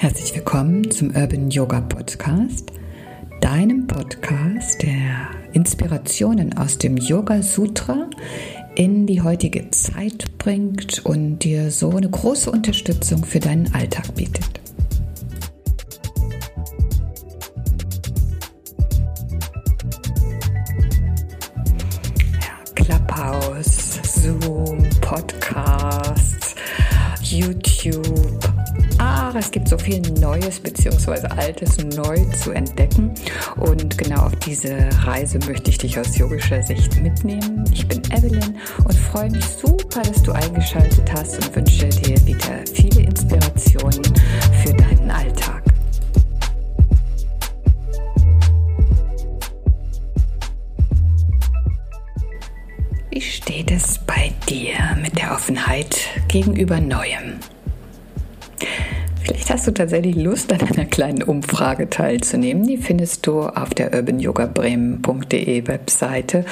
Herzlich willkommen zum Urban Yoga Podcast, deinem Podcast, der Inspirationen aus dem Yoga Sutra in die heutige Zeit bringt und dir so eine große Unterstützung für deinen Alltag bietet. Clubhouse, Zoom, Podcast, YouTube Ach, es gibt so viel Neues bzw. Altes neu zu entdecken. Und genau auf diese Reise möchte ich dich aus yogischer Sicht mitnehmen. Ich bin Evelyn und freue mich super, dass du eingeschaltet hast und wünsche dir wieder viele Inspirationen für deinen Alltag. Wie steht es bei dir mit der Offenheit gegenüber Neuem? Du tatsächlich Lust, an einer kleinen Umfrage teilzunehmen. Die findest du auf der urbanyogabremen.de Webseite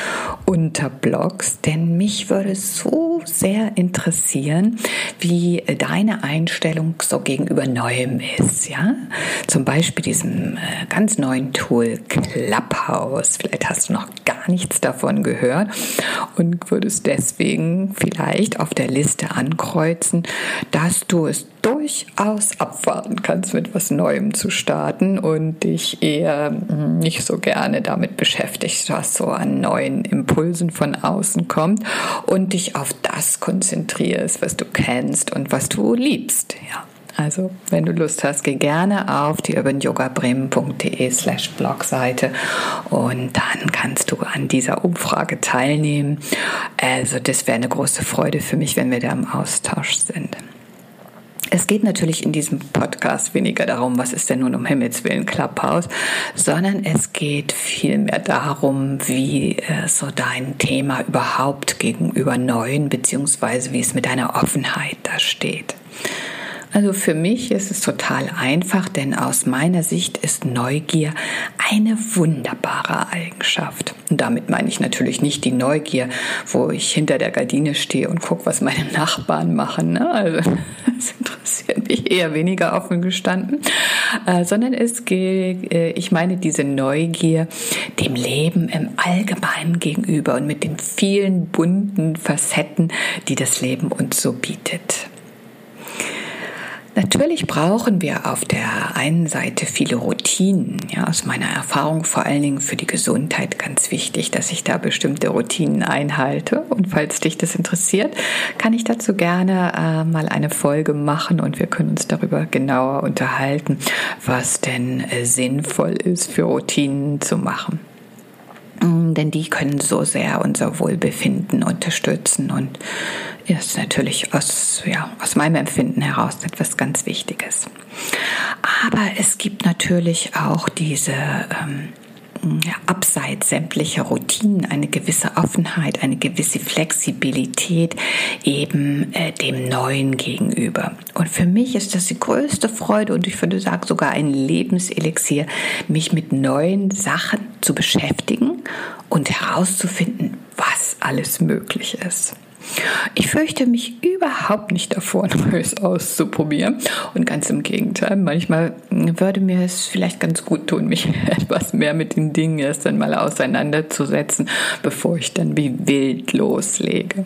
unter Blogs, denn mich würde so sehr interessieren, wie deine Einstellung so gegenüber Neuem ist. Ja? Zum Beispiel diesem äh, ganz neuen Tool Clubhouse. Vielleicht hast du noch gar nichts davon gehört und würdest deswegen vielleicht auf der Liste ankreuzen, dass du es durchaus abwarten kannst, mit was Neuem zu starten und dich eher hm, nicht so gerne damit beschäftigst, was so an neuen Impulsen von außen kommt und dich auf das konzentrierst, was du kennst und was du liebst. Ja. Also, wenn du Lust hast, geh gerne auf die urbanyogabremen.de slash Blogseite und dann kannst du an dieser Umfrage teilnehmen. Also, das wäre eine große Freude für mich, wenn wir da im Austausch sind. Es geht natürlich in diesem Podcast weniger darum, was ist denn nun um Himmels Willen Clubhouse, sondern es geht vielmehr darum, wie äh, so dein Thema überhaupt gegenüber Neuen, beziehungsweise wie es mit deiner Offenheit da steht. Also für mich ist es total einfach, denn aus meiner Sicht ist Neugier eine wunderbare Eigenschaft. Und damit meine ich natürlich nicht die Neugier, wo ich hinter der Gardine stehe und gucke, was meine Nachbarn machen. Ne? Also das interessiert mich eher weniger offen gestanden, äh, sondern es geht, äh, ich meine diese Neugier dem Leben im Allgemeinen gegenüber und mit den vielen bunten Facetten, die das Leben uns so bietet. Natürlich brauchen wir auf der einen Seite viele Routinen. Ja, aus meiner Erfahrung vor allen Dingen für die Gesundheit ganz wichtig, dass ich da bestimmte Routinen einhalte. Und falls dich das interessiert, kann ich dazu gerne äh, mal eine Folge machen und wir können uns darüber genauer unterhalten, was denn äh, sinnvoll ist für Routinen zu machen. Mm, denn die können so sehr unser Wohlbefinden unterstützen und ist natürlich aus, ja, aus meinem Empfinden heraus etwas ganz Wichtiges. Aber es gibt natürlich auch diese ähm, abseits sämtlicher Routinen eine gewisse Offenheit, eine gewisse Flexibilität eben äh, dem Neuen gegenüber. Und für mich ist das die größte Freude und ich würde sagen sogar ein Lebenselixier, mich mit neuen Sachen zu beschäftigen und herauszufinden, was alles möglich ist. Ich fürchte mich überhaupt nicht davor, Neues auszuprobieren. Und ganz im Gegenteil, manchmal würde mir es vielleicht ganz gut tun, mich etwas mehr mit den Dingen erst einmal auseinanderzusetzen, bevor ich dann wie wild loslege.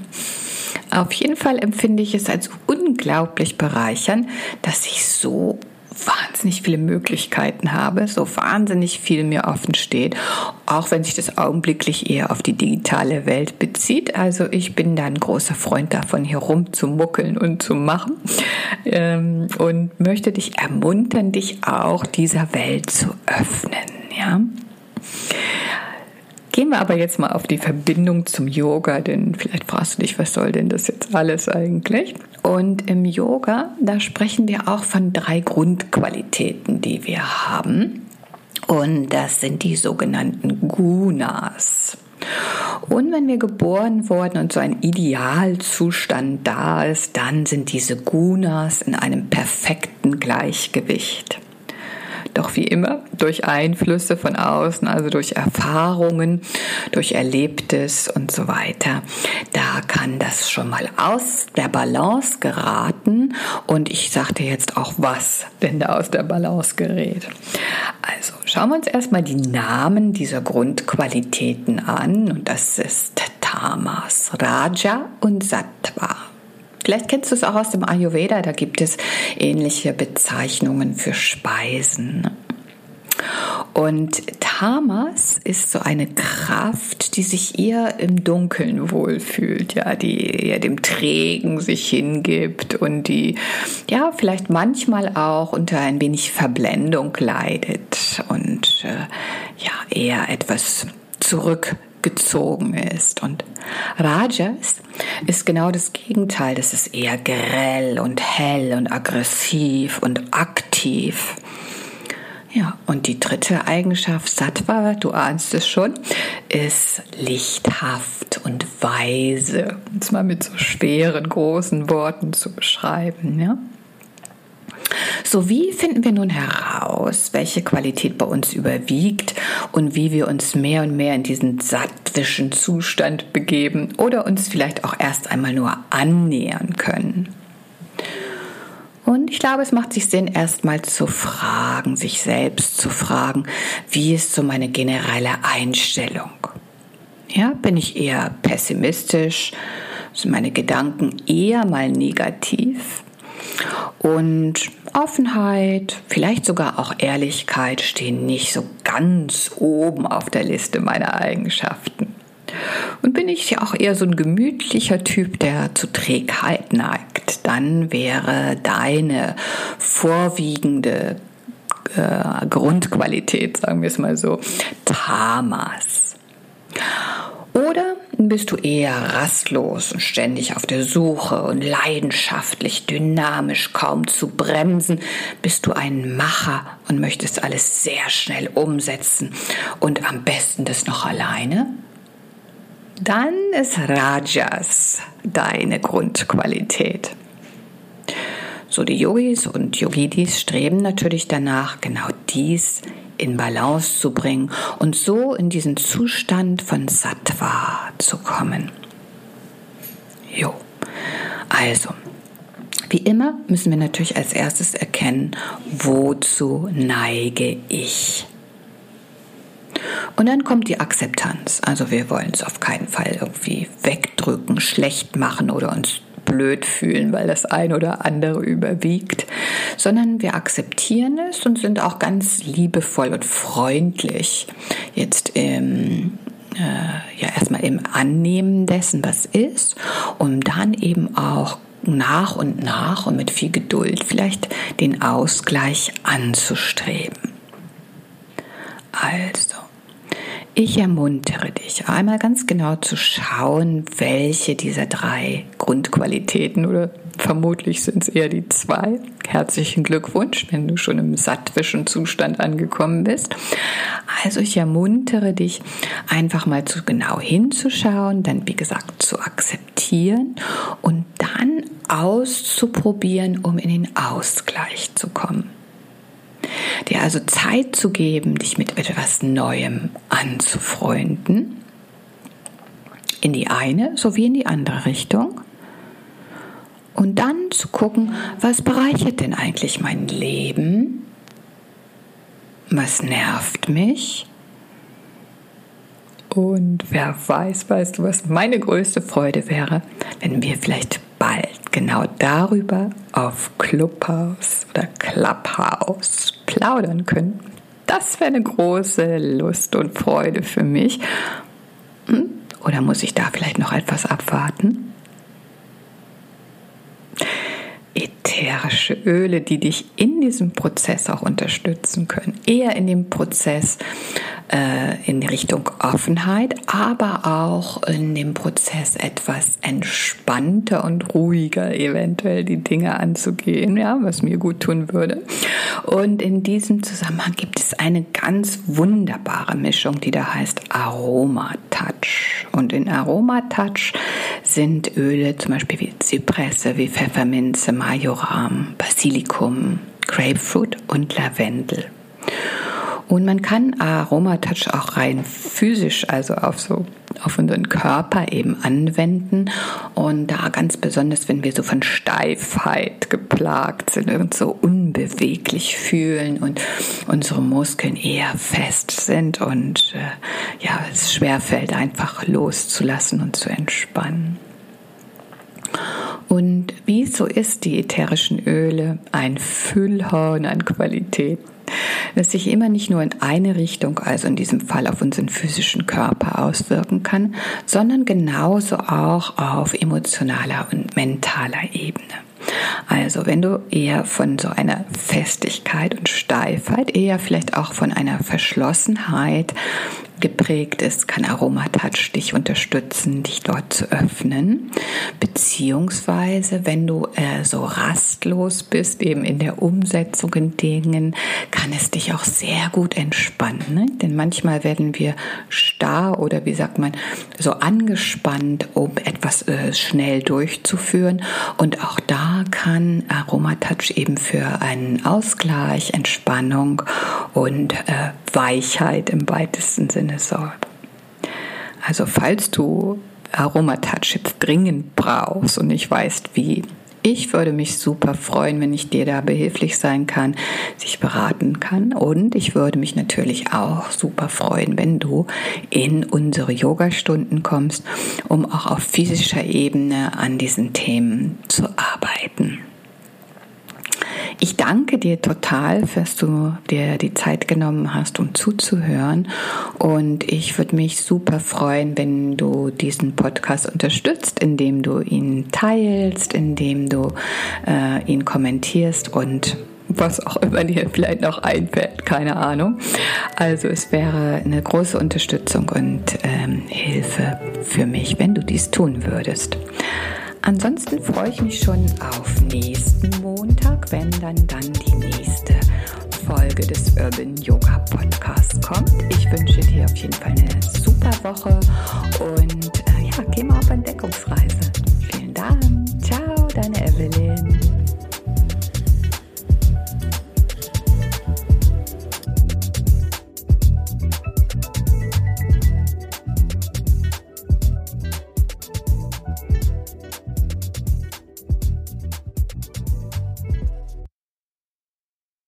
Auf jeden Fall empfinde ich es als unglaublich bereichern, dass ich so wahnsinnig viele Möglichkeiten habe, so wahnsinnig viel mir offen steht, auch wenn sich das augenblicklich eher auf die digitale Welt bezieht. Also ich bin da ein großer Freund davon, hier rumzumuckeln und zu machen ähm, und möchte dich ermuntern, dich auch dieser Welt zu öffnen. Ja. Gehen wir aber jetzt mal auf die Verbindung zum Yoga, denn vielleicht fragst du dich, was soll denn das jetzt alles eigentlich? Und im Yoga, da sprechen wir auch von drei Grundqualitäten, die wir haben. Und das sind die sogenannten Gunas. Und wenn wir geboren wurden und so ein Idealzustand da ist, dann sind diese Gunas in einem perfekten Gleichgewicht. Doch wie immer durch Einflüsse von außen, also durch Erfahrungen, durch Erlebtes und so weiter. Da kann das schon mal aus der Balance geraten und ich sagte jetzt auch, was denn da aus der Balance gerät. Also schauen wir uns erstmal die Namen dieser Grundqualitäten an und das ist Tamas, Raja und Sattva. Vielleicht kennst du es auch aus dem Ayurveda, da gibt es ähnliche Bezeichnungen für Speisen. Und Tamas ist so eine Kraft, die sich eher im Dunkeln wohlfühlt, ja, die eher dem Trägen sich hingibt und die ja vielleicht manchmal auch unter ein wenig Verblendung leidet und äh, ja eher etwas zurück gezogen ist. Und Rajas ist genau das Gegenteil. Das ist eher grell und hell und aggressiv und aktiv. Ja, und die dritte Eigenschaft, Sattva, du ahnst es schon, ist lichthaft und weise. Es mal mit so schweren, großen Worten zu beschreiben. Ja? So, wie finden wir nun heraus, welche Qualität bei uns überwiegt und wie wir uns mehr und mehr in diesen sattwischen Zustand begeben oder uns vielleicht auch erst einmal nur annähern können? Und ich glaube, es macht sich Sinn, erstmal zu fragen, sich selbst zu fragen, wie ist so meine generelle Einstellung? Ja, bin ich eher pessimistisch? Sind meine Gedanken eher mal negativ? Und Offenheit, vielleicht sogar auch Ehrlichkeit stehen nicht so ganz oben auf der Liste meiner Eigenschaften. Und bin ich ja auch eher so ein gemütlicher Typ, der zu Trägheit neigt, dann wäre deine vorwiegende äh, Grundqualität, sagen wir es mal so, Tamas. Bist du eher rastlos und ständig auf der Suche und leidenschaftlich, dynamisch, kaum zu bremsen? Bist du ein Macher und möchtest alles sehr schnell umsetzen und am besten das noch alleine? Dann ist Rajas deine Grundqualität. So die Yogis und Yogidis streben natürlich danach, genau dies in Balance zu bringen und so in diesen Zustand von Sattva zu kommen. Jo, also, wie immer müssen wir natürlich als erstes erkennen, wozu neige ich. Und dann kommt die Akzeptanz. Also wir wollen es auf keinen Fall irgendwie wegdrücken, schlecht machen oder uns blöd fühlen, weil das eine oder andere überwiegt, sondern wir akzeptieren es und sind auch ganz liebevoll und freundlich jetzt im äh, ja erstmal im Annehmen dessen, was ist, um dann eben auch nach und nach und mit viel Geduld vielleicht den Ausgleich anzustreben. Also, ich ermuntere dich, einmal ganz genau zu schauen, welche dieser drei Grundqualitäten oder vermutlich sind es eher die zwei. Herzlichen Glückwunsch, wenn du schon im sattwischen Zustand angekommen bist. Also ich ermuntere dich, einfach mal zu genau hinzuschauen, dann wie gesagt zu akzeptieren und dann auszuprobieren, um in den Ausgleich zu kommen dir also Zeit zu geben, dich mit etwas Neuem anzufreunden, in die eine sowie in die andere Richtung. Und dann zu gucken, was bereichert denn eigentlich mein Leben? Was nervt mich? Und wer weiß, weißt du, was meine größte Freude wäre, wenn wir vielleicht bald genau darüber auf Clubhouse oder Clubhouse plaudern können. Das wäre eine große Lust und Freude für mich. Hm? Oder muss ich da vielleicht noch etwas abwarten? Ätherische Öle, die dich in diesem Prozess auch unterstützen können. Eher in dem Prozess in Richtung Offenheit, aber auch in dem Prozess etwas entspannter und ruhiger eventuell die Dinge anzugehen, ja, was mir gut tun würde. Und in diesem Zusammenhang gibt es eine ganz wunderbare Mischung, die da heißt Aroma Touch. Und in Aroma Touch sind Öle zum Beispiel wie Zypresse, wie Pfefferminze, Majoram, Basilikum, Grapefruit und Lavendel. Und man kann Aromatouch auch rein physisch, also auf so auf unseren Körper eben anwenden und da ganz besonders, wenn wir so von Steifheit geplagt sind und so unbeweglich fühlen und unsere Muskeln eher fest sind und äh, ja, es schwerfällt einfach loszulassen und zu entspannen. Und wie so ist die ätherischen Öle ein Füllhorn an Qualität das sich immer nicht nur in eine Richtung, also in diesem Fall auf unseren physischen Körper auswirken kann, sondern genauso auch auf emotionaler und mentaler Ebene. Also wenn du eher von so einer Festigkeit und Steifheit, eher vielleicht auch von einer Verschlossenheit geprägt ist, kann Aromatouch dich unterstützen, dich dort zu öffnen. Beziehungsweise, wenn du äh, so rastlos bist, eben in der Umsetzung in Dingen, kann es dich auch sehr gut entspannen. Ne? Denn manchmal werden wir starr oder wie sagt man, so angespannt, um etwas äh, schnell durchzuführen. Und auch da kann Aromatouch eben für einen Ausgleich, Entspannung und äh, Weichheit im weitesten Sinne sorgt. Also falls du Aromatouch jetzt dringend brauchst und nicht weißt wie, ich würde mich super freuen, wenn ich dir da behilflich sein kann, sich beraten kann. Und ich würde mich natürlich auch super freuen, wenn du in unsere Yoga-Stunden kommst, um auch auf physischer Ebene an diesen Themen zu arbeiten. Ich danke dir total, dass du dir die Zeit genommen hast, um zuzuhören. Und ich würde mich super freuen, wenn du diesen Podcast unterstützt, indem du ihn teilst, indem du äh, ihn kommentierst und was auch immer dir vielleicht noch einfällt, keine Ahnung. Also es wäre eine große Unterstützung und ähm, Hilfe für mich, wenn du dies tun würdest. Ansonsten freue ich mich schon auf nächsten Montag, wenn dann dann die nächste Folge des Urban Yoga Podcasts kommt. Ich wünsche dir auf jeden Fall eine super Woche und